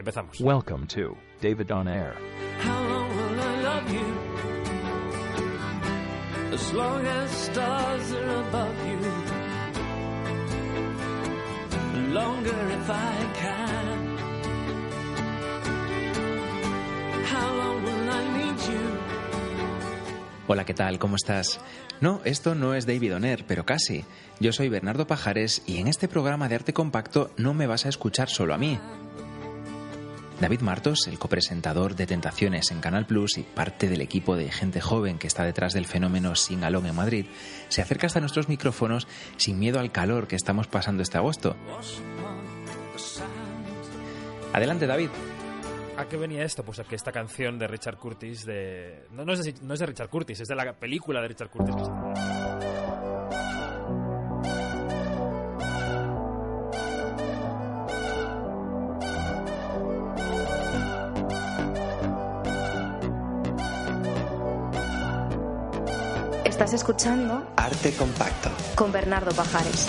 Empezamos. Welcome to David on Air. How long will I love you? As long as stars are above you. Longer if I can. How long will I need you? Hola, ¿qué tal? ¿Cómo estás? No, esto no es David Oner, pero casi. Yo soy Bernardo Pajares y en este programa de arte compacto no me vas a escuchar solo a mí. David Martos, el copresentador de Tentaciones en Canal Plus y parte del equipo de gente joven que está detrás del fenómeno Sing Along en Madrid, se acerca hasta nuestros micrófonos sin miedo al calor que estamos pasando este agosto. Adelante, David. ¿A qué venía esto? Pues a que esta canción de Richard Curtis de... No, no, es de, no es de Richard Curtis, es de la película de Richard Curtis. Estás escuchando Arte compacto. con Bernardo Pajares.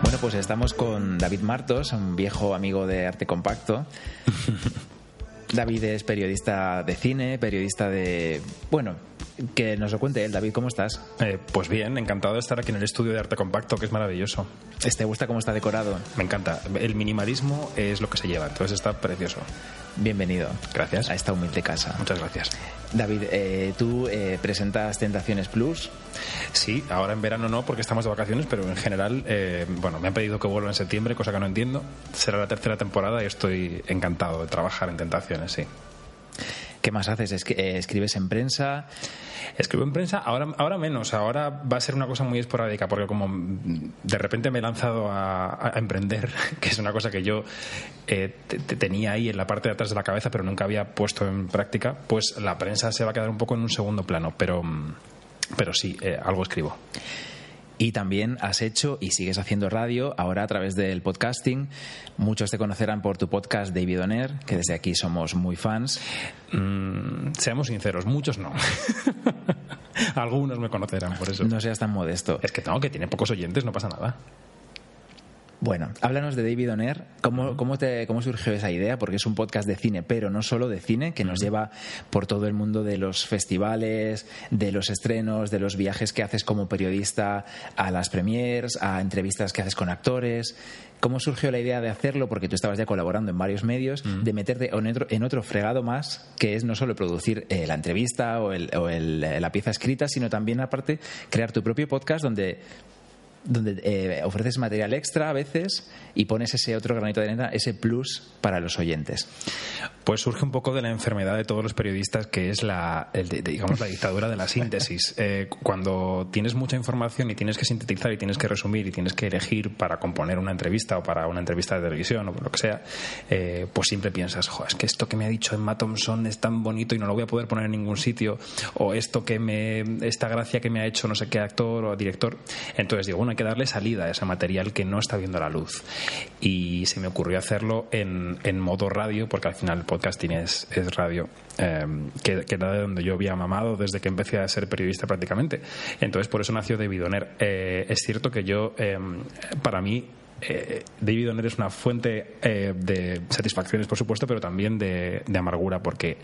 Bueno, pues estamos con David Martos, un viejo amigo de arte compacto. David es periodista de cine, periodista de... Bueno, que nos lo cuente él. David, ¿cómo estás? Eh, pues bien, encantado de estar aquí en el estudio de arte compacto, que es maravilloso. ¿Te gusta cómo está decorado? Me encanta. El minimalismo es lo que se lleva, entonces está precioso. Bienvenido. Gracias. A esta humilde casa. Muchas gracias. David, eh, tú eh, presentas Tentaciones Plus. Sí, ahora en verano no, porque estamos de vacaciones, pero en general, eh, bueno, me han pedido que vuelva en septiembre, cosa que no entiendo. Será la tercera temporada y estoy encantado de trabajar en Tentaciones, sí. ¿Qué más haces? Eh, ¿Escribes en prensa? Escribo en prensa, ahora, ahora menos, ahora va a ser una cosa muy esporádica, porque como de repente me he lanzado a, emprender, que es una cosa que yo eh, te- te tenía ahí en la parte de atrás de la cabeza, pero nunca había puesto en práctica, pues la prensa se va a quedar un poco en un segundo plano, pero, pero sí, eh, algo escribo. Y también has hecho y sigues haciendo radio ahora a través del podcasting. Muchos te conocerán por tu podcast David Oner, que desde aquí somos muy fans. Mm, seamos sinceros, muchos no. Algunos me conocerán por eso. No seas tan modesto. Es que no, que tiene pocos oyentes, no pasa nada. Bueno, háblanos de David Oner. ¿Cómo, cómo, te, ¿Cómo surgió esa idea? Porque es un podcast de cine, pero no solo de cine, que nos lleva por todo el mundo de los festivales, de los estrenos, de los viajes que haces como periodista a las premiers, a entrevistas que haces con actores. ¿Cómo surgió la idea de hacerlo? Porque tú estabas ya colaborando en varios medios, de meterte en otro, en otro fregado más, que es no solo producir eh, la entrevista o, el- o el- eh, la pieza escrita, sino también, aparte, crear tu propio podcast donde donde eh, ofreces material extra a veces y pones ese otro granito de arena, ese plus para los oyentes. Pues surge un poco de la enfermedad de todos los periodistas, que es la, el digamos, la dictadura de la síntesis. Eh, cuando tienes mucha información y tienes que sintetizar y tienes que resumir y tienes que elegir para componer una entrevista o para una entrevista de televisión o lo que sea, eh, pues siempre piensas, "Jo, es que esto que me ha dicho Emma Thompson es tan bonito y no lo voy a poder poner en ningún sitio, o esto que me, esta gracia que me ha hecho no sé qué actor o director. Entonces digo, bueno, hay que darle salida a ese material que no está viendo la luz. Y se me ocurrió hacerlo en, en modo radio, porque al final el podcasting es, es radio, eh, que, que era de donde yo había mamado desde que empecé a ser periodista prácticamente. Entonces por eso nació David Oner. Eh, es cierto que yo, eh, para mí, eh, David Oner es una fuente eh, de satisfacciones, por supuesto, pero también de, amargura, porque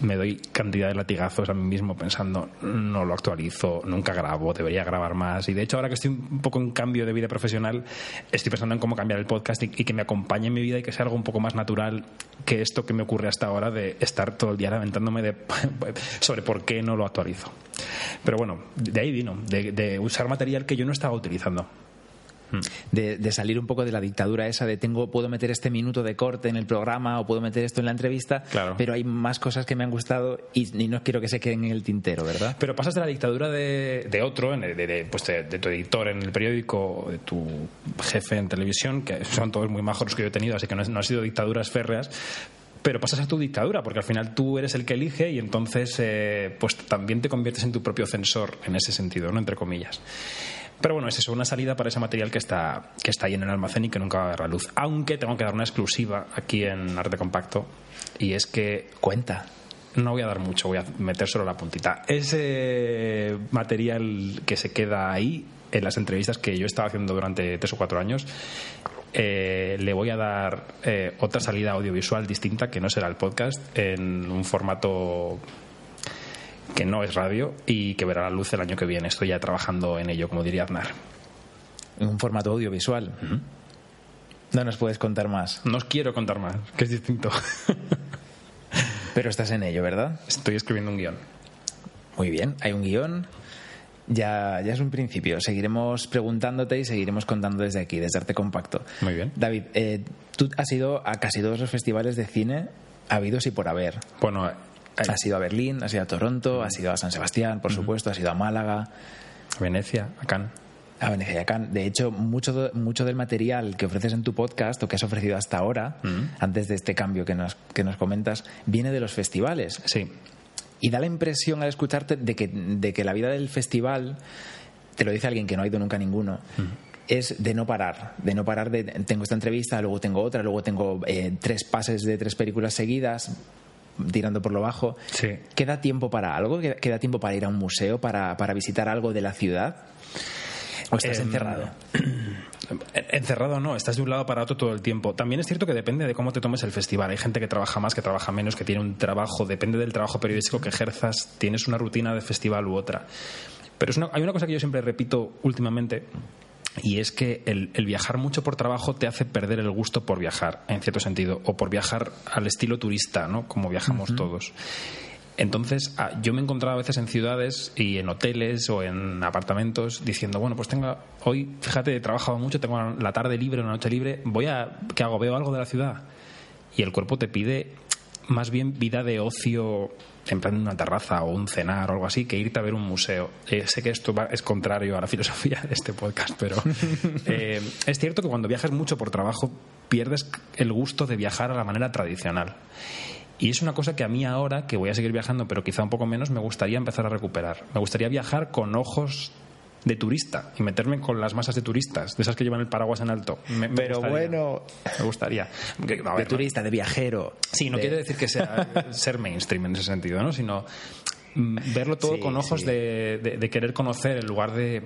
me doy cantidad de latigazos a mí mismo pensando, no lo actualizo, nunca grabo, debería grabar más. Y de hecho, ahora que estoy un poco en cambio de vida profesional, estoy pensando en cómo cambiar el podcast y, y que me acompañe en mi vida y que sea algo un poco más natural que esto que me ocurre hasta ahora de estar todo el día lamentándome de, sobre por qué no lo actualizo. Pero bueno, de ahí vino, de, de usar material que yo no estaba utilizando. De, de salir un poco de la dictadura esa de tengo puedo meter este minuto de corte en el programa o puedo meter esto en la entrevista, Claro. pero hay más cosas que me han gustado y, y no quiero que se queden en el tintero, ¿verdad? Pero pasas de la dictadura de, de otro, de, de, pues de, tu editor en el periódico, de tu jefe en televisión, que son todos muy majos los que yo he tenido, así que no, no han sido dictaduras férreas. Pero pasas a tu dictadura, porque al final tú eres el que elige y entonces eh, pues también te conviertes en tu propio censor en ese sentido, ¿no? Entre comillas. Pero bueno, es eso, una salida para ese material que está, que está ahí en el almacén y que nunca va a ver la luz. Aunque tengo que dar una exclusiva aquí en Arte Compacto, y es que Cuenta. no voy a dar mucho, voy a meter solo la puntita. Ese material que se queda ahí, en las entrevistas que yo estaba haciendo durante tres o cuatro años, eh, le voy a dar eh, otra salida audiovisual distinta, que no será el podcast, en un formato que no es radio y que verá la luz el año que viene. Estoy ya trabajando en ello, como diría Aznar. En un formato audiovisual. No nos puedes contar más. No os quiero contar más, que es distinto. Pero estás en ello, ¿verdad? Estoy escribiendo un guion. Muy bien, hay un guion. Ya, ya es un principio. Seguiremos preguntándote y seguiremos contando desde aquí, desde Arte Compacto. Muy bien. David, eh, tú has ido a casi todos los festivales de cine habidos y por haber. Bueno, Has ido a Berlín, has ido a Toronto, has ido a San Sebastián, por supuesto, has ido a Málaga, Venecia, a Cannes. a Venecia y a Cannes. De hecho, mucho, mucho del material que ofreces en tu podcast o que has ofrecido hasta ahora, antes de este cambio que nos, que nos comentas, viene de los festivales. Sí, Y da la impresión al escucharte de que, de que la vida del festival, te lo dice alguien que no ha ido nunca a ninguno, es de no parar, de no parar de tengo esta entrevista, luego tengo otra, luego tengo eh, tres pases de tres películas seguidas, tirando por lo bajo. Sí. ¿Queda tiempo para algo? ¿Queda, queda tiempo para ir a un museo, para, para visitar algo de la ciudad? ¿O estás Em, encerrado? Encerrado no, estás de un lado para otro todo el tiempo. También es cierto que depende de cómo te tomes el festival. Hay gente que trabaja más, que trabaja menos, que tiene un trabajo, depende del trabajo periodístico que ejerzas, tienes una rutina de festival u otra. Pero es una- hay una cosa que yo siempre repito últimamente. Y es que el, el viajar mucho por trabajo te hace perder el gusto por viajar, en cierto sentido, o por viajar al estilo turista, ¿no? Como viajamos todos. Entonces, ah, yo me he encontrado a veces en ciudades y en hoteles o en apartamentos diciendo, bueno, pues tengo hoy, fíjate, he trabajado mucho, tengo la tarde libre, la noche libre, voy a, ¿qué hago? ¿Veo algo de la ciudad? Y el cuerpo te pide más bien vida de ocio en plan una terraza o un cenar o algo así que irte a ver un museo. Eh, sé que esto va- es contrario a la filosofía de este podcast, pero eh, es cierto que cuando viajas mucho por trabajo pierdes el gusto de viajar a la manera tradicional. Y es una cosa que a mí ahora, que voy a seguir viajando, pero quizá un poco menos, me gustaría empezar a recuperar. Me gustaría viajar con ojos de turista y meterme con las masas de turistas, de esas que llevan el paraguas en alto. Me- me Pero gustaría. bueno, Me gustaría. De no- turista, de viajero. Sí, no de- quiere decir que sea ser mainstream en ese sentido, ¿no? Sino mm, verlo todo Sí, con ojos sí. de, de- de querer conocer en lugar de,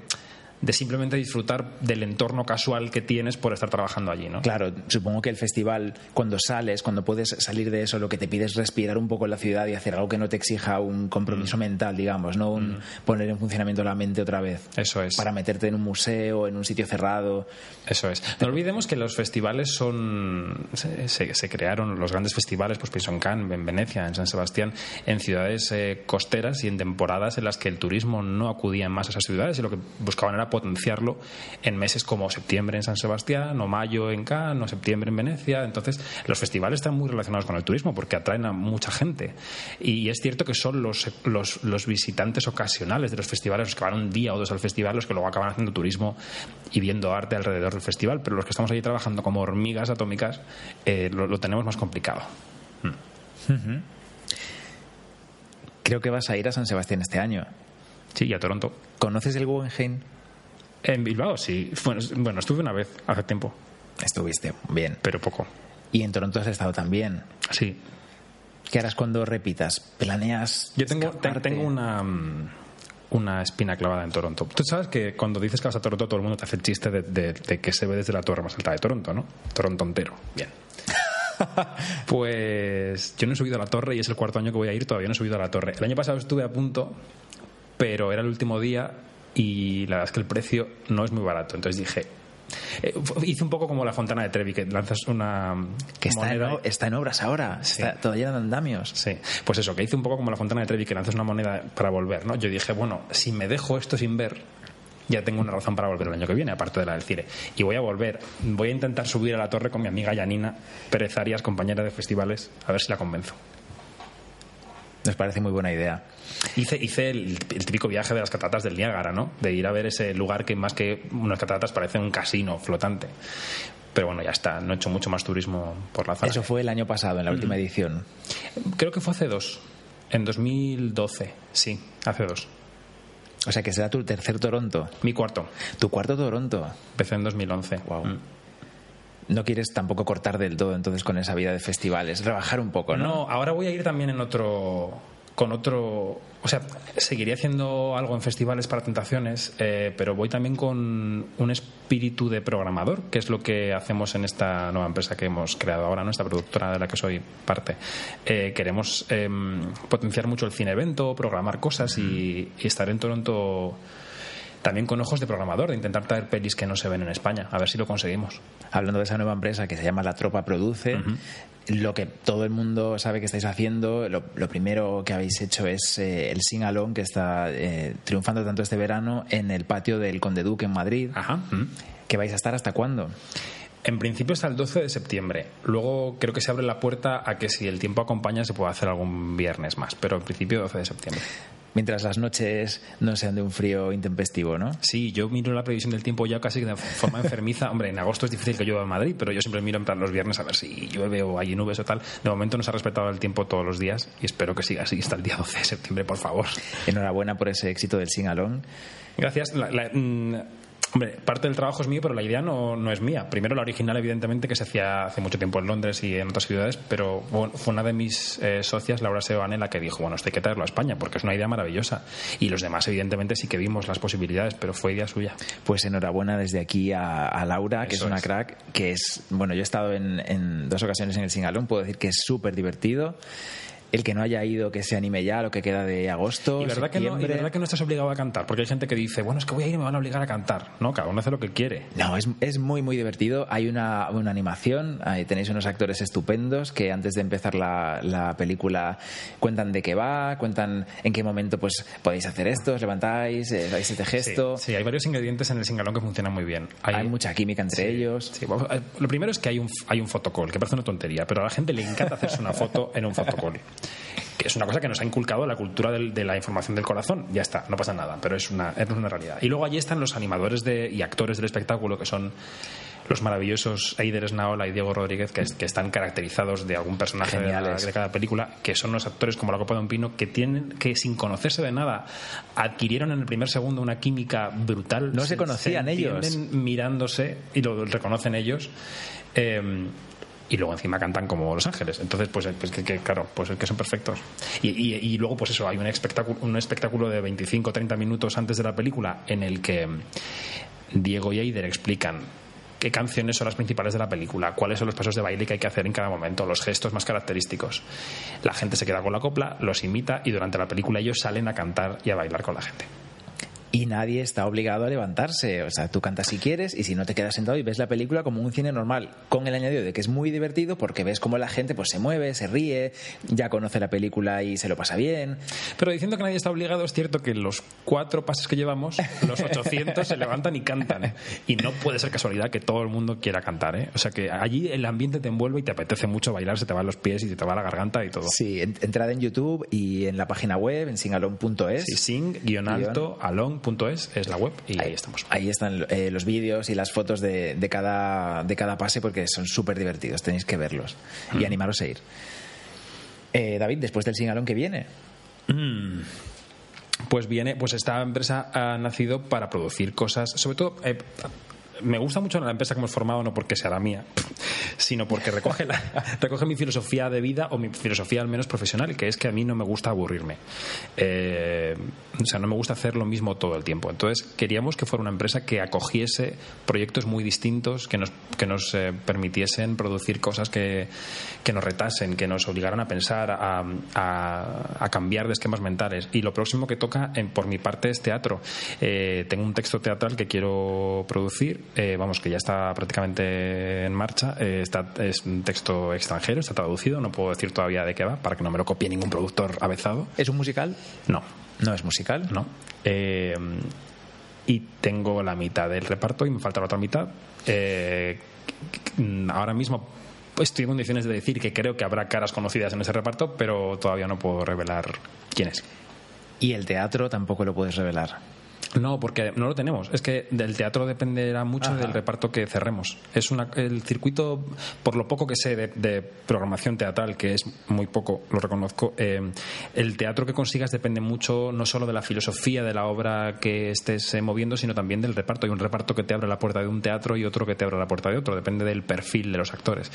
de simplemente disfrutar del entorno casual que tienes por estar trabajando allí, ¿no? Claro, supongo que el festival, cuando sales, cuando puedes salir de eso, lo que te pide es respirar un poco en la ciudad y hacer algo que no te exija un compromiso Mm. mental, digamos, no un poner en funcionamiento la mente otra vez. Eso es. Para meterte en un museo, en un sitio cerrado. Eso es. No olvidemos que los festivales son. Se, se- se crearon los grandes festivales, pues pienso en Cannes, en Venecia, en San Sebastián, en ciudades eh, costeras y en temporadas en las que el turismo no acudía más a esas ciudades y lo que buscaban era potenciarlo en meses como septiembre en San Sebastián, o mayo en Cannes, o septiembre en Venecia. Entonces, los festivales están muy relacionados con el turismo porque atraen a mucha gente. Y es cierto que son los, los, los visitantes ocasionales de los festivales, los que van un día o dos al festival, los que luego acaban haciendo turismo y viendo arte alrededor del festival. Pero los que estamos allí trabajando como hormigas atómicas, eh, lo, lo tenemos más complicado. Creo que vas a ir a San Sebastián este año. Sí, y a Toronto. ¿Conoces el Guggenheim? En Bilbao, sí. Bueno, es- bueno, estuve una vez hace tiempo, Estuviste, bien. pero poco. Y en Toronto has estado también. Sí. ¿Qué harás cuando repitas? ¿Planeas? Yo tengo, te- escaparte? tengo una, mm, una espina clavada en Toronto. Tú sabes que cuando dices que vas a Toronto, todo el mundo te hace el chiste de, de- de que se ve desde la torre más alta de Toronto, ¿no? Toronto entero. Bien. Pues yo no he subido a la torre y es el cuarto año que voy a ir, todavía no he subido a la torre. El año pasado estuve a punto, pero era el último día y la verdad es que el precio no es muy barato. Entonces dije, eh, hice un poco como la fontana de Trevi, que lanzas una Que está en, moneda o- está en obras ahora. Sí. Está todavía en andamios. Sí, pues eso, que hice un poco como la fontana de Trevi, que lanzas una moneda para volver, ¿no? Yo dije, bueno, si me dejo esto sin ver, ya tengo una razón para volver el año que viene, aparte de la del Cire. Y voy a volver. Voy a intentar subir a la torre con mi amiga Yanina Pérez Arias, compañera de festivales, a ver si la convenzo. Nos parece muy buena idea. Hice, hice el, el típico viaje de las cataratas del Niágara, ¿no? De ir a ver ese lugar que más que unas cataratas parece un casino flotante. Pero bueno, ya está, no he hecho mucho más turismo por la zona. Eso fue el año pasado, en la última edición. Creo que fue hace dos, en 2012, sí, hace dos. O sea que será tu tercer Toronto. Mi cuarto. Tu cuarto Toronto. Empecé en 2011. Wow. Mm. No quieres tampoco cortar del todo entonces con esa vida de festivales, rebajar un poco, ¿no? No, ahora voy a ir también en otro. Con otro. O sea, seguiré haciendo algo en festivales para tentaciones, eh, pero voy también con un espíritu de programador, que es lo que hacemos en esta nueva empresa que hemos creado ahora, nuestra productora de la que soy parte. Eh, queremos em, potenciar mucho el cine evento, programar cosas y, y estar en Toronto también con ojos de programador, de intentar traer pelis que no se ven en España, a ver si lo conseguimos. Hablando de esa nueva empresa que se llama La Tropa Produce, lo que todo el mundo sabe que estáis haciendo, lo, lo primero que habéis hecho es eh, el Sing Along, que está eh, triunfando tanto este verano en el patio del Conde Duque en Madrid. Ajá. ¿Que vais a estar hasta cuándo? En principio hasta el 12 de septiembre. Luego creo que se abre la puerta a que si el tiempo acompaña se pueda hacer algún viernes más, pero en principio 12 de septiembre. Mientras las noches no sean de un frío intempestivo, ¿no? Sí, yo miro la previsión del tiempo ya casi de forma enfermiza. Hombre, en agosto es difícil que llueva en Madrid, pero yo siempre miro en plan los viernes a ver si llueve o hay nubes o tal. De momento nos ha respetado el tiempo todos los días y espero que siga así hasta el día 12 de septiembre, por favor. Enhorabuena por ese éxito del Sing Along. Gracias. La- la- mm, hombre, parte del trabajo es mío, pero la idea no, no es mía. Primero, la original, evidentemente, que se hacía hace mucho tiempo en Londres y en otras ciudades, pero bueno, fue una de mis eh, socias, Laura Sebane, la que dijo, bueno, esto hay que traerlo a España, porque es una idea maravillosa. Y los demás, evidentemente, sí que vimos las posibilidades, pero fue idea suya. Pues enhorabuena desde aquí a, a Laura, que Eso es una es. crack, que es, bueno, yo he estado en, en dos ocasiones en el Singalón, puedo decir que es súper divertido. El que no haya ido, que se anime ya lo que queda de agosto, Y verdad, que no, y verdad que no estás obligado a cantar, porque hay gente que dice, bueno, es que voy a ir y me van a obligar a cantar. No, cada uno hace lo que quiere. No, es, es muy, muy divertido. Hay una, una animación, ahí tenéis unos actores estupendos que antes de empezar la, la película cuentan de qué va, cuentan en qué momento pues podéis hacer esto, os levantáis, eh, dais este gesto. Sí, sí, hay varios ingredientes en el singalón que funcionan muy bien. Hay, mucha química entre ellos. Sí, eh, lo primero es que hay un, hay un fotocall, que parece una tontería, pero a la gente le encanta hacerse una foto en un fotocall. Que es una cosa que nos ha inculcado la cultura del- de la información del corazón. Ya está, no pasa nada, pero es una, es una realidad. Y luego allí están los animadores de, y actores del espectáculo, que son los maravillosos Eider Esnaola y Diego Rodríguez, que, es- que están caracterizados de algún personaje de, la- de cada película, que son los actores como la Copa de un Pino, que tienen que sin conocerse de nada adquirieron en el primer segundo una química brutal. No se conocían ellos. mirándose y lo reconocen ellos. Eh, y luego encima cantan como Los Ángeles. Entonces, pues, pues que, claro, pues que son perfectos. Y, y- y luego, pues eso, hay un espectáculo, un espectáculo de 25 o 30 minutos antes de la película en el que Diego y Eider explican qué canciones son las principales de la película, cuáles son los pasos de baile que hay que hacer en cada momento, los gestos más característicos. La gente se queda con la copla, los imita y durante la película ellos salen a cantar y a bailar con la gente. Y nadie está obligado a levantarse. O sea, tú cantas si quieres y si no te quedas sentado y ves la película como un cine normal, con el añadido de que es muy divertido porque ves cómo la gente pues se mueve, se ríe, ya conoce la película y se lo pasa bien. Pero diciendo que nadie está obligado, es cierto que los cuatro pases que llevamos, los 800 se levantan y cantan. Y no puede ser casualidad que todo el mundo quiera cantar. ¿eh? O sea que allí el ambiente te envuelve y te apetece mucho bailar, se te van los pies y se te va la garganta y todo. Sí, en- entrad en YouTube y en la página web, en singalon.es. Sí, sing-alto-along.es es la web y ahí estamos. Ahí están eh, los vídeos y las fotos de, de cada, de cada pase porque son súper divertidos, tenéis que verlos y animaros a ir. Eh, David, después del Singalón que viene. Pues viene, pues esta empresa ha nacido para producir cosas, sobre todo. eh, me gusta mucho la empresa que hemos formado, no porque sea la mía, sino porque recoge, la- recoge mi filosofía de vida o mi filosofía al menos profesional, que es que a mí no me gusta aburrirme. Eh, o sea, no me gusta hacer lo mismo todo el tiempo. Entonces, queríamos que fuera una empresa que acogiese proyectos muy distintos, que nos, que nos eh, permitiesen producir cosas que, que nos retasen, que nos obligaran a pensar, a, a- a cambiar de esquemas mentales. Y lo próximo que toca, en- por mi parte, es teatro. Eh, tengo un texto teatral que quiero producir, eh, vamos, que ya está prácticamente en marcha. Eh, está, es un texto extranjero, está traducido, no puedo decir todavía de qué va, para que no me lo copie ningún productor avezado. ¿Es un musical? No, No es musical. no. Eh, y tengo la mitad del reparto y me falta la otra mitad. Ahora mismo estoy en condiciones de decir que creo que habrá caras conocidas en ese reparto, pero todavía no puedo revelar quién es. Y el teatro tampoco lo puedes revelar. No, porque no lo tenemos. Es que del teatro dependerá mucho Ajá. del reparto que cerremos. Es una, el circuito, por lo poco que sé de, de programación teatral, que es muy poco, lo reconozco, eh, el teatro que consigas depende mucho no solo de la filosofía de la obra que estés eh, moviendo, sino también del reparto. Hay un reparto que te abre la puerta de un teatro y otro que te abre la puerta de otro. Depende del perfil de los actores.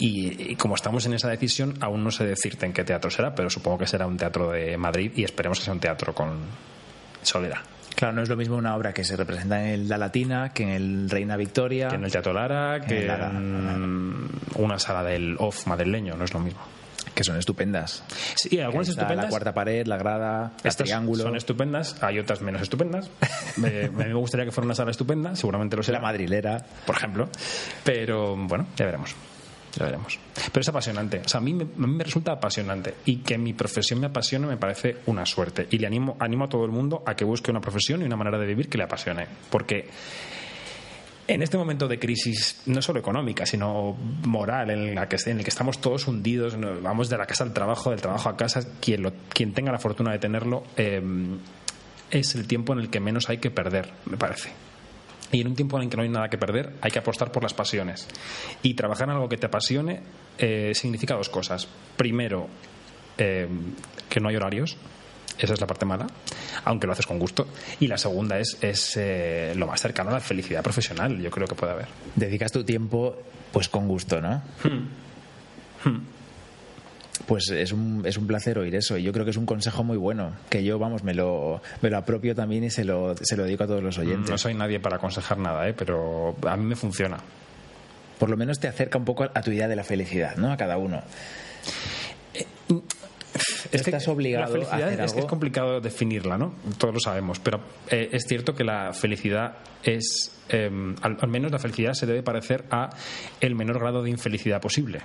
Y, y como estamos en esa decisión, aún no sé decirte en qué teatro será, pero supongo que será un teatro de Madrid y esperemos que sea un teatro con soledad. Claro, no es lo mismo una obra que se representa en el La Latina que en el Reina Victoria. que en el Teatro Lara, que Lara, en una sala del off madrileño, no es lo mismo. que son estupendas. Sí, algunas estupendas. La cuarta pared, la grada, el triángulo. son estupendas, hay otras menos estupendas. Me- a mí me gustaría que fuera una sala estupenda, seguramente lo será. la madrilera. por ejemplo. Pero bueno, ya veremos. Ya veremos. Pero es apasionante. O sea, a mí, me, a mí me resulta apasionante. Y que mi profesión me apasione me parece una suerte. Y le animo, animo a todo el mundo a que busque una profesión y una manera de vivir que le apasione. Porque en este momento de crisis, no solo económica, sino moral, en, la que, en el que estamos todos hundidos, vamos de la casa al trabajo, del trabajo a casa, quien, lo- quien tenga la fortuna de tenerlo, eh, es el tiempo en el que menos hay que perder, me parece. Y en un tiempo en el que no hay nada que perder, hay que apostar por las pasiones. Y trabajar en algo que te apasione eh, significa dos cosas. Primero, eh, que no hay horarios. Esa es la parte mala, aunque lo haces con gusto. Y la segunda es, es eh, lo más cercano a la felicidad profesional, yo creo que puede haber. Dedicas tu tiempo pues con gusto, ¿no? Pues es un, es un placer oír eso y yo creo que es un consejo muy bueno, que yo, vamos, me lo, me lo apropio también y se lo, se lo dedico a todos los oyentes. No soy nadie para aconsejar nada, ¿eh? pero a mí me funciona. Por lo menos te acerca un poco a tu idea de la felicidad, ¿no? A cada uno. Estás obligado la felicidad a hacer es, algo. es complicado definirla, ¿no? Todos lo sabemos, pero eh, es cierto que la felicidad es, eh, al, al menos la felicidad se debe parecer a el menor grado de infelicidad posible.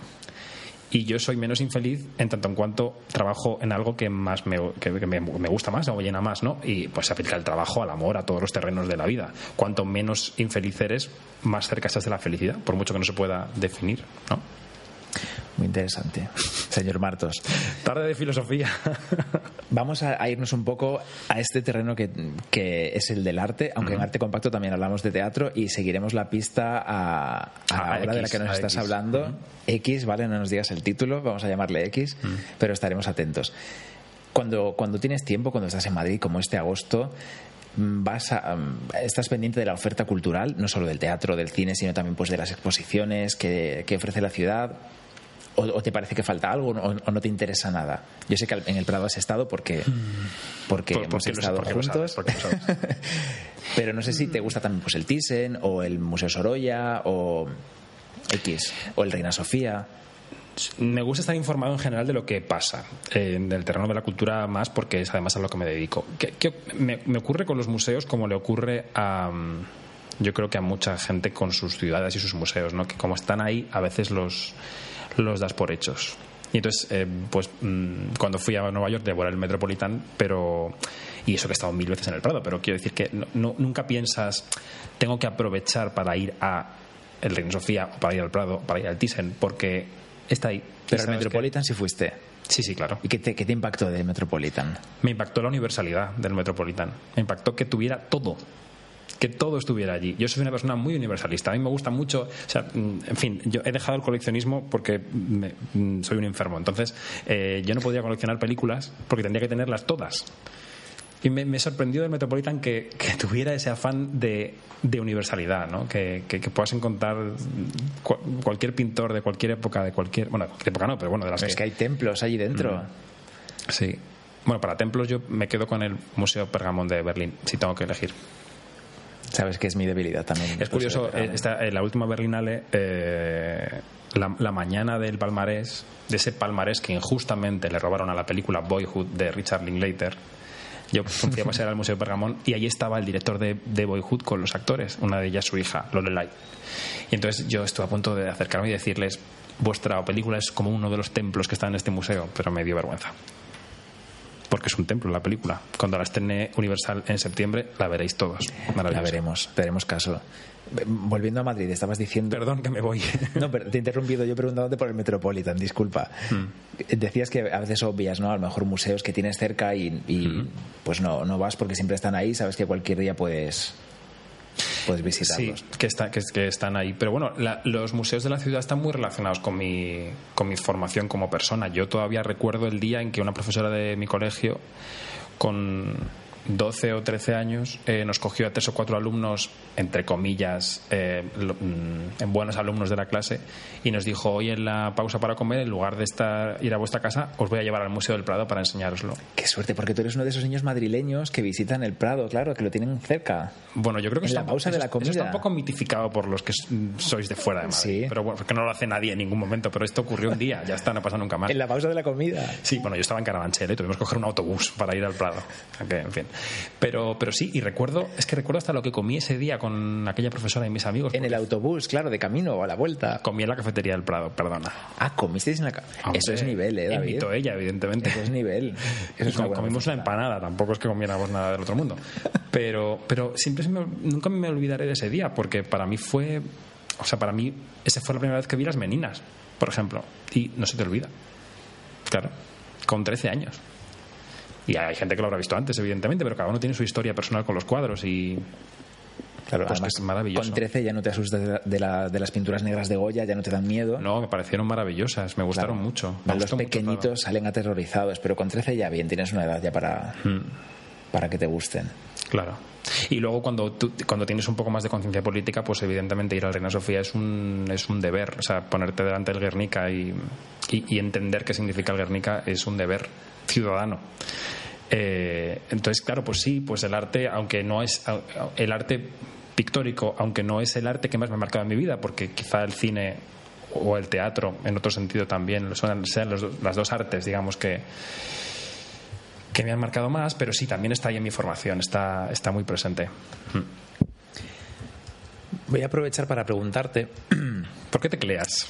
Y yo soy menos infeliz en tanto en cuanto trabajo en algo que más me, que, que me, me gusta más o llena más, ¿no? Y pues se aplica el trabajo, al amor, a todos los terrenos de la vida. Cuanto menos infeliz eres, más cerca estás de la felicidad, por mucho que no se pueda definir, ¿no? Muy interesante. Señor Martos, Tarde de filosofía. vamos a, a irnos un poco a este terreno que, que es el del arte, aunque en arte compacto también hablamos de teatro y seguiremos la pista a, a A la obra de la que nos estás X. hablando. X, ¿vale? No nos digas el título, vamos a llamarle X, pero estaremos atentos. Cuando, cuando tienes tiempo, cuando estás en Madrid, como este agosto, mm, vas a, mm, estás pendiente de la oferta cultural, no solo del teatro, del cine, sino también pues de las exposiciones que, que ofrece la ciudad. O, o te parece que falta algo o, o no te interesa nada? Yo sé que en el Prado has estado porque, porque Por- hemos porque estado porque juntos. sabes, porque. Pero no sé si te gusta también pues el Thyssen o el Museo Sorolla o X o el Reina Sofía. Me gusta estar informado en general de lo que pasa eh, en el terreno de la cultura más porque es además a lo que me dedico. ¿Qué- qué- me, me ocurre con los museos como le ocurre a mm, yo creo que a mucha gente con sus ciudades y sus museos, ¿no? que como están ahí a veces los, los das por hechos. Y entonces, eh, pues mm, cuando fui a Nueva York devoré el Metropolitan, pero y eso que he estado mil veces en el Prado, pero quiero decir que no- no- nunca piensas tengo que aprovechar para ir a el Reina Sofía, o para ir al Prado, para ir al Thyssen, porque está ahí. Pero el sabes Metropolitan sí fuiste. que- Sí, sí, claro. ¿Y qué te, qué te impactó del Metropolitan? Me impactó la universalidad del Metropolitan. Me impactó que tuviera todo. Que todo estuviera allí. Yo soy una persona muy universalista. A mí me gusta mucho. O sea, mm, en fin, yo he dejado el coleccionismo porque me- mm, soy un enfermo. Entonces, eh, yo no podría coleccionar películas porque tendría que tenerlas todas. Y me, me sorprendió del Metropolitan que, que tuviera ese afán de, de universalidad, ¿no? Que, que- que puedas encontrar cua- cualquier pintor de cualquier época, de cualquier. Bueno, de cualquier época no, pero bueno, de las Es que hay templos allí dentro. Mm. Sí. Bueno, para templos yo me quedo con el Museo Pergamón de Berlín, si tengo que elegir. Sabes que es mi debilidad también. Es curioso, Pues, eh, esta, eh, la última Berlinale, eh, la, la mañana del palmarés, de ese palmarés que injustamente le robaron a la película Boyhood de Richard Linklater, yo fui a pasear al Museo Pergamón y allí estaba el director de, de Boyhood con los actores, una de ellas su hija, Lorelai. Y entonces yo estuve a punto de acercarme y decirles, vuestra película es como uno de los templos que está en este museo, pero me dio vergüenza. Porque es un templo la película. Cuando la estrene Universal en septiembre, la veréis todos. La veremos, veremos caso. Volviendo a Madrid, estabas diciendo... Perdón que me voy. No, pero te he interrumpido yo preguntándote por el Metropolitan, disculpa. Decías que a veces obvias, ¿no? A lo mejor museos que tienes cerca y, y, pues no, no vas porque siempre están ahí, sabes que cualquier día puedes, puedes Sí, visitarlos. que, está, que, que están ahí. Pero bueno, la- los museos de la ciudad están muy relacionados con mi, con mi formación como persona. Yo todavía recuerdo el día en que una profesora de mi colegio, con 12 o 13 años, eh, nos cogió a tres o cuatro alumnos, entre comillas, eh, lo- mm, en buenos alumnos de la clase, y nos dijo, hoy en la pausa para comer, en lugar de estar, ir a vuestra casa, os voy a llevar al Museo del Prado para enseñároslo. Qué suerte, porque tú eres uno de esos niños madrileños que visitan el Prado, claro, que lo tienen cerca. Bueno, yo creo que En la pausa eso- de la Eso está comida. un poco mitificado por los que sois de fuera de Madrid. Sí. Pero bueno, porque no lo hace nadie en ningún momento. Pero esto ocurrió un día, ya está, no pasa nunca más. En la pausa de la comida. Sí, bueno, yo estaba en Carabanchel, ¿eh? tuvimos que coger un autobús para ir al Prado. En fin. Pero, pero sí, y recuerdo, es que recuerdo hasta lo que comí ese día con aquella profesora y mis amigos. En el autobús, claro, de camino o a la vuelta. Comí en la cafetería del Prado, perdona. Ah, comisteis en la... ca- Eso es nivel, ¿eh, David? Invitó ella, evidentemente. Eso es nivel. Eso es una comimos una empanada, tampoco es que comiéramos nada del otro mundo. Pero, pero siempre me- nunca me olvidaré de ese día, porque para mí fue. O sea, para mí, esa fue la primera vez que vi las meninas, por ejemplo. Y no se te olvida. Claro, con 13 años. Y hay gente que lo habrá visto antes, evidentemente, pero cada uno tiene su historia personal con los cuadros y. Claro, Pues que además, es maravilloso. Con 13 ya no te asustas de, la- de la- de las pinturas negras de Goya, ya no te dan miedo. No, me parecieron maravillosas, me gustaron Claro. mucho. Me Los mucho, pequeñitos salen aterrorizados, pero con 13 ya bien, tienes una edad ya para, Mm. para que te gusten. Claro. Y luego cuando tú, cuando tienes un poco más de conciencia política, pues evidentemente ir al Reina Sofía es un, es un deber. O sea, ponerte delante del Guernica y, y- entender qué significa el Guernica es un deber ciudadano. Eh, entonces, claro, pues sí, pues el arte, aunque no es el arte pictórico, aunque no es el arte que más me ha marcado en mi vida, porque quizá el cine o el teatro, en otro sentido también, son, sean los las dos artes, digamos que que me han marcado más, pero sí, también está ahí en mi formación, está, está muy presente. Voy a aprovechar para preguntarte. ¿Por qué tecleas?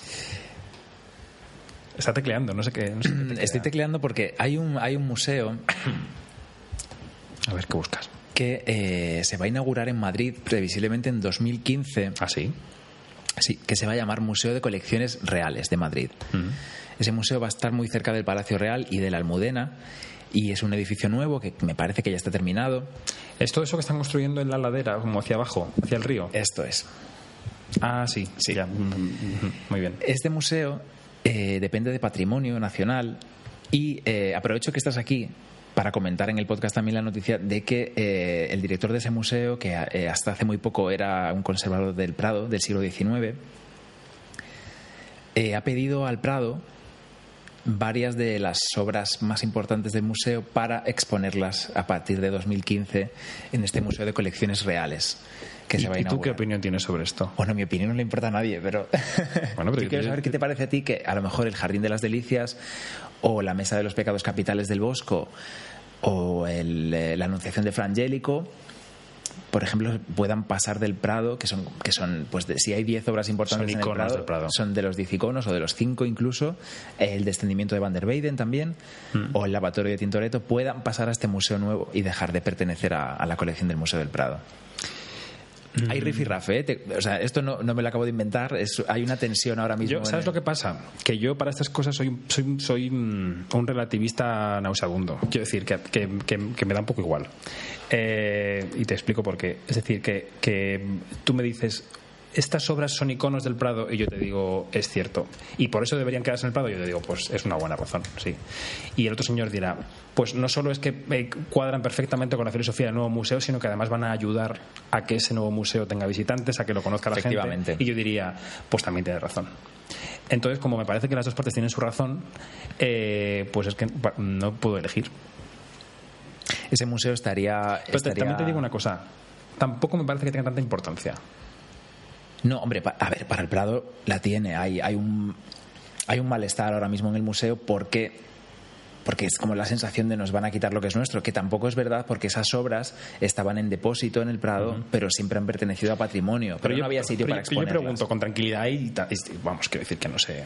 Está tecleando, no sé qué. no sé qué teclea. Estoy tecleando porque hay un, hay un museo A ver, ¿qué buscas? que eh, se va a inaugurar en Madrid previsiblemente en 2015. ¿Ah, sí? Sí, que se va a llamar Museo de Colecciones Reales de Madrid. Ese museo va a estar muy cerca del Palacio Real y de la Almudena y es un edificio nuevo que me parece que ya está terminado. ¿Es todo eso que están construyendo en la ladera, como hacia abajo, hacia el río? Esto es. Ah, sí, sí. Ya. Muy bien. Este museo eh, depende de patrimonio nacional y eh, aprovecho que estás aquí para comentar en el podcast también la noticia de que eh, el director de ese museo, que eh, hasta hace muy poco era un conservador del Prado del siglo XIX, eh, ha pedido al Prado varias de las obras más importantes del museo para exponerlas a partir de 2015 en este Museo de Colecciones Reales que ¿Y, se va a y tú qué opinión tienes sobre esto? Bueno, mi opinión no le importa a nadie, pero, Bueno, pero yo quiero saber qué te parece a ti que a lo mejor el Jardín de las Delicias o la Mesa de los Pecados Capitales del Bosco o el, eh, la Anunciación de Frangélico, por ejemplo, puedan pasar del Prado, que son, que son pues de- si hay 10 obras importantes Son en el iconos Prado, del Prado. son de los 10 iconos o de los 5 incluso, el descendimiento de Van der Weyden también, Mm. o el lavatorio de Tintoretto, puedan pasar a este museo nuevo y dejar de pertenecer a, a la colección del Museo del Prado. Mm. Hay riff y rafe, ¿eh? O sea, esto no, no me lo acabo de inventar, es- hay una tensión ahora mismo. Yo, ¿Sabes lo que pasa? Que yo para estas cosas soy, soy, soy mm, un relativista nauseabundo. Quiero decir, que, que- que- que me da un poco igual. Eh, y te explico por qué. Es decir, que, que tú me dices, estas obras son iconos del Prado, y yo te digo, es cierto. Y por eso deberían quedarse en el Prado, yo te digo, pues es una buena razón, sí. Y el otro señor dirá, pues no solo es que eh, cuadran perfectamente con la filosofía del nuevo museo, sino que además van a ayudar a que ese nuevo museo tenga visitantes, a que lo conozca la gente. Y yo diría, pues también tiene razón. Entonces, como me parece que las dos partes tienen su razón, eh, pues es que no puedo elegir. Ese museo estaría. Pero estaría- también te digo una cosa, tampoco me parece que tenga tanta importancia. No, hombre, pa- a ver, para el Prado la tiene. Hay, hay, un, hay un malestar ahora mismo en el museo porque. Porque es como la sensación de nos van a quitar lo que es nuestro, que tampoco es verdad porque esas obras estaban en depósito en el Prado, pero siempre han pertenecido a patrimonio. Pero, no había sitio pero para yo- yo exponerlas. pregunto con tranquilidad y- vamos, quiero decir que no sé.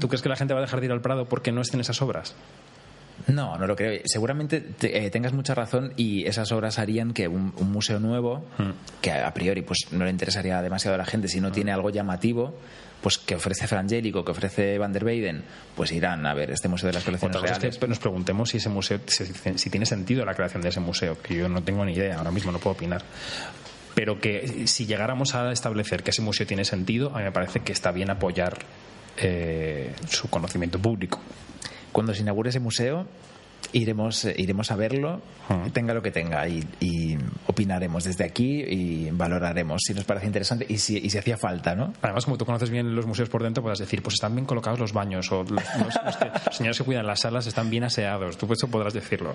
¿Tú crees que la gente va a dejar de ir al Prado porque no estén esas obras? No, no lo creo. Seguramente te- eh, tengas mucha razón y esas obras harían que un, un museo nuevo, Hmm. que a priori pues no le interesaría demasiado a la gente si no tiene algo llamativo, pues que ofrece Frangélico, que ofrece Van der Weyden, pues irán a ver este museo de las colecciones Otra reales. es que nos preguntemos si ese museo, si, si tiene sentido la creación de ese museo, que yo no tengo ni idea, ahora mismo no puedo opinar. Pero que si llegáramos a establecer que ese museo tiene sentido, a mí me parece que está bien apoyar eh, su conocimiento público. Cuando se inaugure ese museo, iremos, eh, iremos a verlo, tenga lo que tenga, y, y opinaremos desde aquí y valoraremos si nos parece interesante y si, y si hacía falta, ¿no? Además, como tú conoces bien los museos por dentro, puedes decir, pues están bien colocados los baños, o los, los- los que- los señores que cuidan las salas están bien aseados. Tú eso podrás decirlo.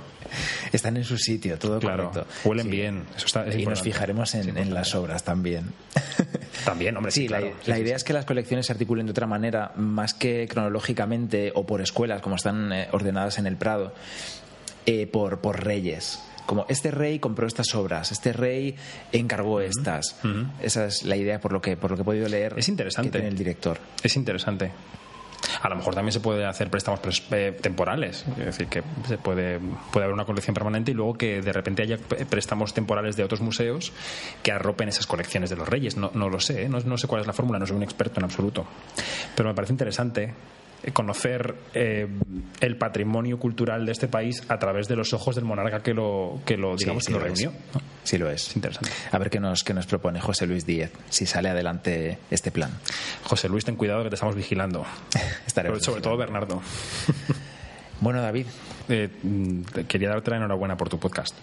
Están en su sitio, todo Claro, correcto. huelen Sí. bien. Eso está, es y nos fijaremos en, las obras también. También, hombre, sí, Sí, la, claro. la idea es que las colecciones se articulen de otra manera, más que cronológicamente o por escuelas, como están eh, ordenadas en el Prado, eh, por, por reyes. Como este rey compró estas obras, este rey encargó estas. Esa es la idea por lo que, por lo que he podido leer. Es interesante. que tiene el director. Es interesante. A lo mejor también se puede hacer préstamos eh, temporales, es decir, que se puede, puede haber una colección permanente y luego que de repente haya préstamos temporales de otros museos que arropen esas colecciones de los reyes. No, no lo sé, ¿eh? no, no sé cuál es la fórmula, no soy un experto en absoluto. Pero me parece interesante conocer eh, el patrimonio cultural de este país a través de los ojos del monarca que lo, que lo digamos, Sí, que lo reunió. ¿no? Sí lo es. Es interesante. A ver qué nos, qué nos propone José Luis Díez, si sale adelante este plan. José Luis, ten cuidado que te estamos vigilando. Estaremos Sobre, sobre todo. Bernardo. Bueno, David, Eh, mm, quería darte la enhorabuena por tu podcast.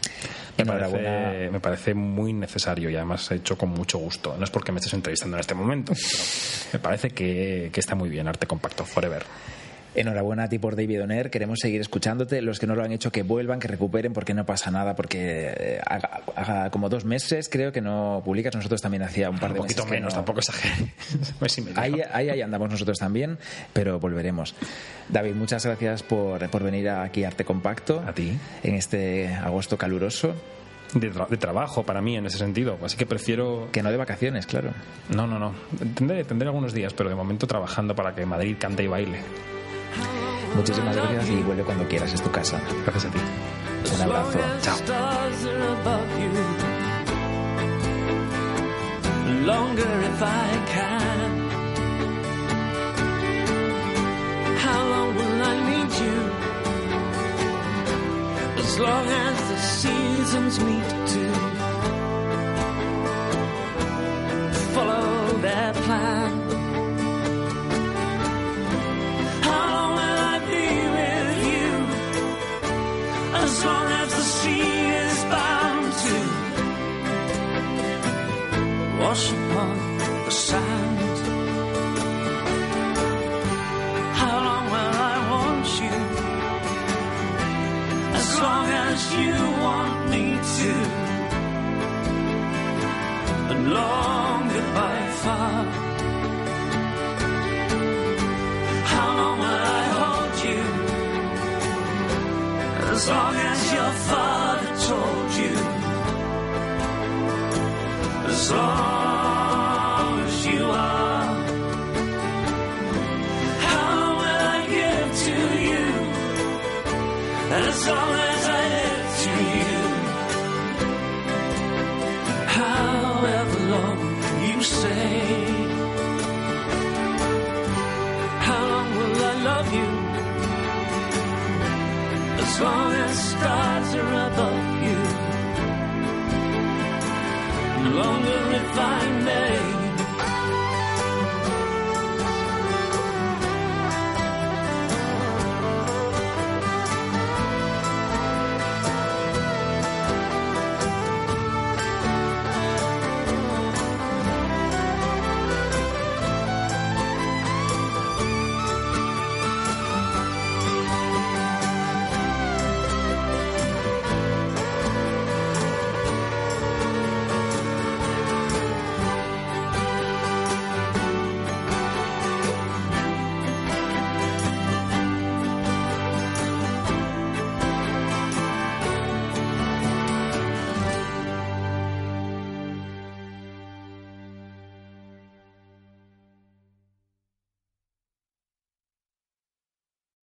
Me parece, me parece muy necesario y además hecho con mucho gusto. No es porque me estés entrevistando en este momento, pero me parece que, que está muy bien. Arte compacto, forever. Enhorabuena a ti por David Oner, queremos seguir escuchándote. Los que no lo han hecho, que vuelvan, que recuperen, porque no pasa nada, porque eh, haga, haga como dos meses creo que no publicas. Nosotros también hacía un par Un de poquito meses que menos, no- tampoco exageré. Medio. Ahí, ahí, ahí andamos nosotros también, pero volveremos. David, muchas gracias por, por venir aquí a Arte Compacto. A ti. En este agosto caluroso, De, tra- de trabajo para mí en ese sentido. Así que prefiero. que no de vacaciones, claro. No, no, no. Tendré, tendré algunos días, pero de momento trabajando para que Madrid cante y baile. Muchísimas gracias y vuelve cuando quieras, es tu casa. Gracias a ti. Un abrazo. As long as the stars are above you. Longer if I can. How long will I need you? As long as the seasons meet to follow their plan. Wash upon the sand. How long will I want you? As long as you want me to. And long goodbye far. How long will I hold you? as long as your father longer if I may.